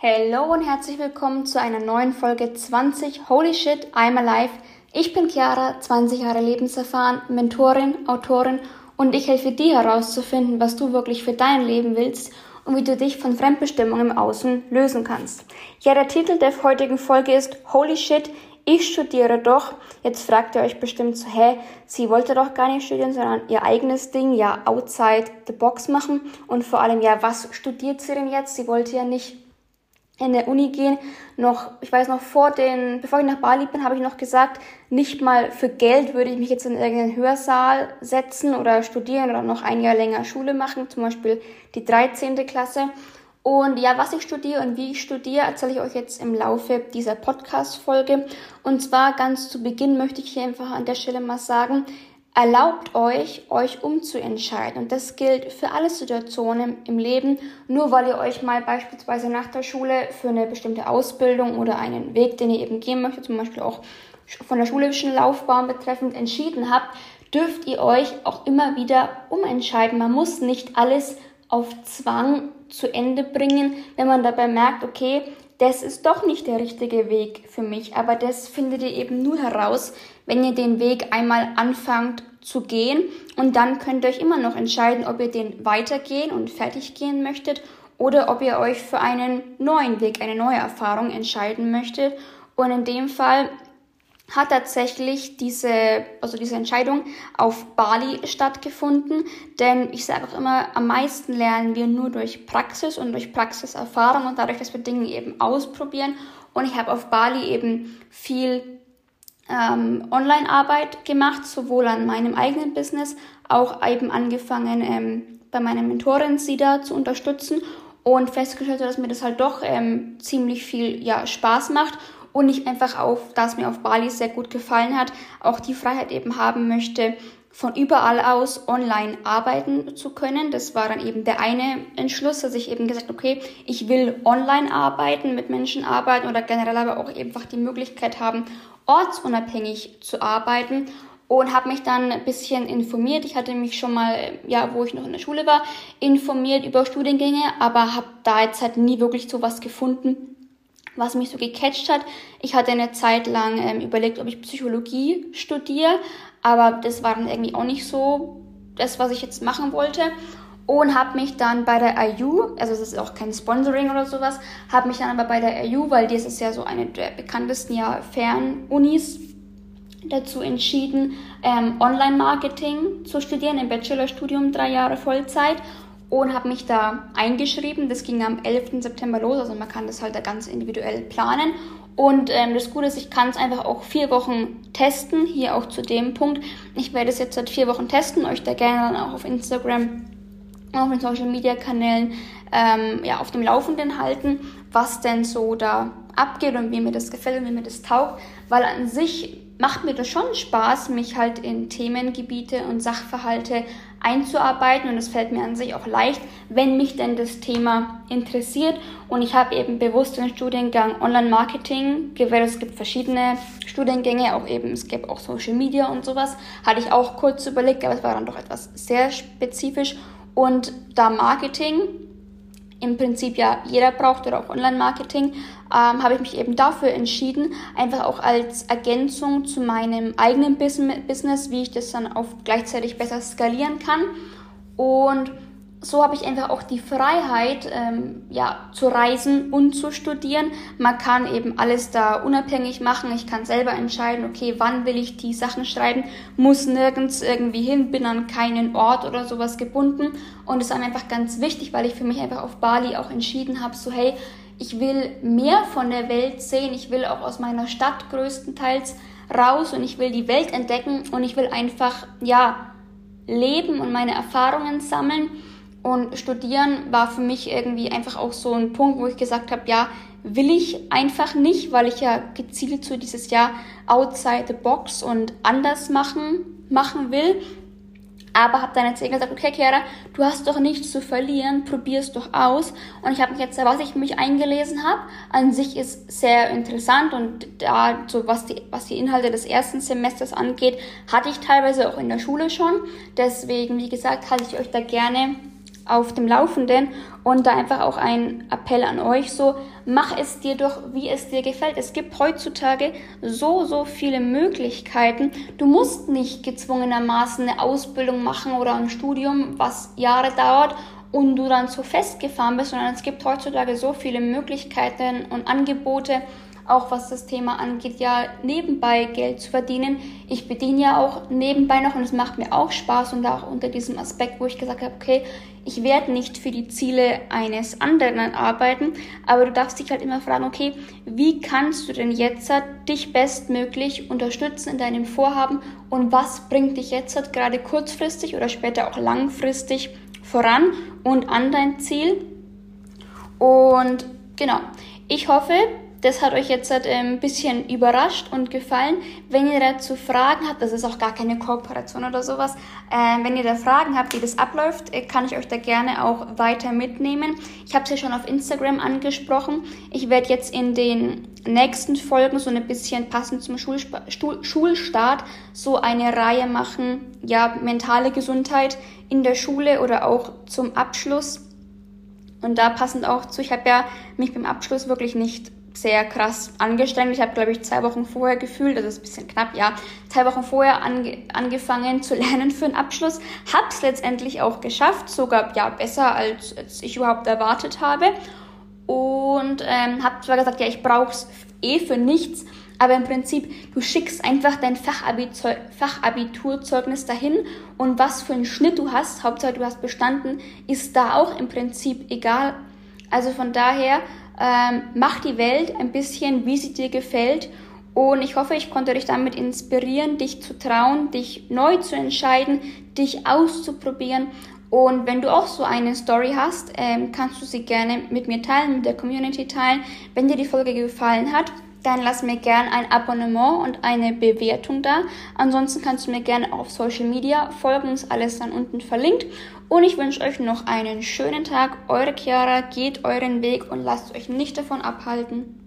Hallo und herzlich willkommen zu einer neuen Folge 20 Holy Shit, I'm Alive. Ich bin Chiara, 20 Jahre lebenserfahren, Mentorin, Autorin und ich helfe dir herauszufinden, was du wirklich für dein Leben willst und wie du dich von Fremdbestimmung im Außen lösen kannst. Ja, der Titel der heutigen Folge ist Holy Shit, ich studiere doch. Jetzt fragt ihr euch bestimmt so, hä, sie wollte doch gar nicht studieren, sondern ihr eigenes Ding, ja, outside the box machen. Und vor allem, ja, was studiert sie denn jetzt? Sie wollte ja nicht in der Uni gehen. Noch, ich weiß noch vor den, bevor ich nach Bali bin, habe ich noch gesagt, nicht mal für Geld würde ich mich jetzt in irgendeinen Hörsaal setzen oder studieren oder noch ein Jahr länger Schule machen, zum Beispiel die 13. Klasse. Und ja, was ich studiere und wie ich studiere, erzähle ich euch jetzt im Laufe dieser Podcast-Folge. Und zwar ganz zu Beginn möchte ich hier einfach an der Stelle mal sagen, erlaubt euch, euch umzuentscheiden. Und das gilt für alle Situationen im Leben. Nur weil ihr euch mal beispielsweise nach der Schule für eine bestimmte Ausbildung oder einen Weg, den ihr eben gehen möchtet, zum Beispiel auch von der schulischen Laufbahn betreffend entschieden habt, dürft ihr euch auch immer wieder umentscheiden. Man muss nicht alles auf Zwang zu Ende bringen, wenn man dabei merkt, okay, das ist doch nicht der richtige Weg für mich. Aber das findet ihr eben nur heraus, wenn ihr den Weg einmal anfangt zu gehen. Und dann könnt ihr euch immer noch entscheiden, ob ihr den weitergehen und fertig gehen möchtet oder ob ihr euch für einen neuen Weg, eine neue Erfahrung entscheiden möchtet. Und in dem Fall hat tatsächlich diese, also diese Entscheidung auf Bali stattgefunden. Denn ich sage auch immer, am meisten lernen wir nur durch Praxis und durch Praxiserfahrung und dadurch, dass wir Dinge eben ausprobieren. Und ich habe auf Bali eben viel ähm, Online-Arbeit gemacht, sowohl an meinem eigenen Business, auch eben angefangen ähm, bei meiner Mentorin Sida zu unterstützen und festgestellt, dass mir das halt doch ähm, ziemlich viel ja, Spaß macht und ich einfach auf, das mir auf Bali sehr gut gefallen hat, auch die Freiheit eben haben möchte, von überall aus online arbeiten zu können. Das war dann eben der eine Entschluss, dass ich eben gesagt, okay, ich will online arbeiten, mit Menschen arbeiten oder generell aber auch einfach die Möglichkeit haben, ortsunabhängig zu arbeiten und habe mich dann ein bisschen informiert. Ich hatte mich schon mal, ja, wo ich noch in der Schule war, informiert über Studiengänge, aber habe da jetzt halt nie wirklich so was gefunden, was mich so gecatcht hat. Ich hatte eine Zeit lang ähm, überlegt, ob ich Psychologie studiere, aber das war dann irgendwie auch nicht so das, was ich jetzt machen wollte. Und habe mich dann bei der IU, also es ist auch kein Sponsoring oder sowas, habe mich dann aber bei der IU, weil das ist ja so eine der bekanntesten ja Fernunis, dazu entschieden, ähm, Online-Marketing zu studieren, im Bachelorstudium drei Jahre Vollzeit und habe mich da eingeschrieben. Das ging am 11. September los, also man kann das halt da ganz individuell planen. Und ähm, das Gute ist, ich kann es einfach auch vier Wochen testen, hier auch zu dem Punkt. Ich werde es jetzt seit vier Wochen testen, euch da gerne dann auch auf Instagram, auf den Social Media Kanälen ähm, ja, auf dem Laufenden halten, was denn so da abgeht und wie mir das gefällt und wie mir das taugt, weil an sich macht mir das schon Spaß, mich halt in Themengebiete und Sachverhalte einzuarbeiten und es fällt mir an sich auch leicht, wenn mich denn das Thema interessiert und ich habe eben bewusst den Studiengang Online-Marketing gewählt. Es gibt verschiedene Studiengänge, auch eben, es gibt auch Social Media und sowas. Hatte ich auch kurz überlegt, aber es war dann doch etwas sehr spezifisch und da Marketing im Prinzip ja jeder braucht oder auch Online-Marketing, ähm, habe ich mich eben dafür entschieden, einfach auch als Ergänzung zu meinem eigenen Business, wie ich das dann auch gleichzeitig besser skalieren kann. Und so habe ich einfach auch die Freiheit, ähm, ja, zu reisen und zu studieren. Man kann eben alles da unabhängig machen. Ich kann selber entscheiden, okay, wann will ich die Sachen schreiben, muss nirgends irgendwie hin, bin an keinen Ort oder sowas gebunden. Und es ist einfach ganz wichtig, weil ich für mich einfach auf Bali auch entschieden habe, so hey, ich will mehr von der Welt sehen. Ich will auch aus meiner Stadt größtenteils raus und ich will die Welt entdecken und ich will einfach, ja, leben und meine Erfahrungen sammeln. Und studieren war für mich irgendwie einfach auch so ein Punkt, wo ich gesagt habe, ja, will ich einfach nicht, weil ich ja gezielt so dieses Jahr outside the box und anders machen, machen will. Aber habe dann jetzt gesagt, okay, Chiara, du hast doch nichts zu verlieren, probier's doch aus. Und ich habe mich jetzt, was ich mich eingelesen habe, an sich ist sehr interessant und da, so was die, was die Inhalte des ersten Semesters angeht, hatte ich teilweise auch in der Schule schon. Deswegen, wie gesagt, halte ich euch da gerne auf dem Laufenden und da einfach auch ein Appell an euch, so mach es dir doch, wie es dir gefällt. Es gibt heutzutage so, so viele Möglichkeiten. Du musst nicht gezwungenermaßen eine Ausbildung machen oder ein Studium, was Jahre dauert und du dann so festgefahren bist, sondern es gibt heutzutage so viele Möglichkeiten und Angebote, auch was das Thema angeht, ja nebenbei Geld zu verdienen. Ich bediene ja auch nebenbei noch und es macht mir auch Spaß und auch unter diesem Aspekt, wo ich gesagt habe, okay, ich werde nicht für die Ziele eines anderen arbeiten, aber du darfst dich halt immer fragen, okay, wie kannst du denn jetzt dich bestmöglich unterstützen in deinem Vorhaben und was bringt dich jetzt gerade kurzfristig oder später auch langfristig voran und an dein Ziel. Und genau, ich hoffe, das hat euch jetzt äh, ein bisschen überrascht und gefallen. Wenn ihr dazu Fragen habt, das ist auch gar keine Kooperation oder sowas, äh, wenn ihr da Fragen habt, wie das abläuft, äh, kann ich euch da gerne auch weiter mitnehmen. Ich habe es ja schon auf Instagram angesprochen. Ich werde jetzt in den nächsten Folgen so ein bisschen passend zum Schulsp Schulstart so eine Reihe machen, ja, mentale Gesundheit in der Schule oder auch zum Abschluss. Und da passend auch zu, ich habe ja mich beim Abschluss wirklich nicht sehr krass angestrengt. Ich habe, glaube ich, zwei Wochen vorher gefühlt, das ist ein bisschen knapp, ja, zwei Wochen vorher ange angefangen zu lernen für den Abschluss. Habe es letztendlich auch geschafft, sogar ja besser als, als ich überhaupt erwartet habe. Und ähm, habe zwar gesagt, ja, ich brauche es eh für nichts, aber im Prinzip, du schickst einfach dein Fachabiturzeugnis dahin und was für einen Schnitt du hast, Hauptsache du hast bestanden, ist da auch im Prinzip egal. Also von daher ähm, mach die Welt ein bisschen, wie sie dir gefällt. Und ich hoffe, ich konnte dich damit inspirieren, dich zu trauen, dich neu zu entscheiden, dich auszuprobieren. Und wenn du auch so eine Story hast, ähm, kannst du sie gerne mit mir teilen, mit der Community teilen. Wenn dir die Folge gefallen hat, dann lass mir gerne ein Abonnement und eine Bewertung da. Ansonsten kannst du mir gerne auf Social Media folgen, ist alles dann unten verlinkt. Und ich wünsche euch noch einen schönen Tag. Eure Chiara, geht euren Weg und lasst euch nicht davon abhalten.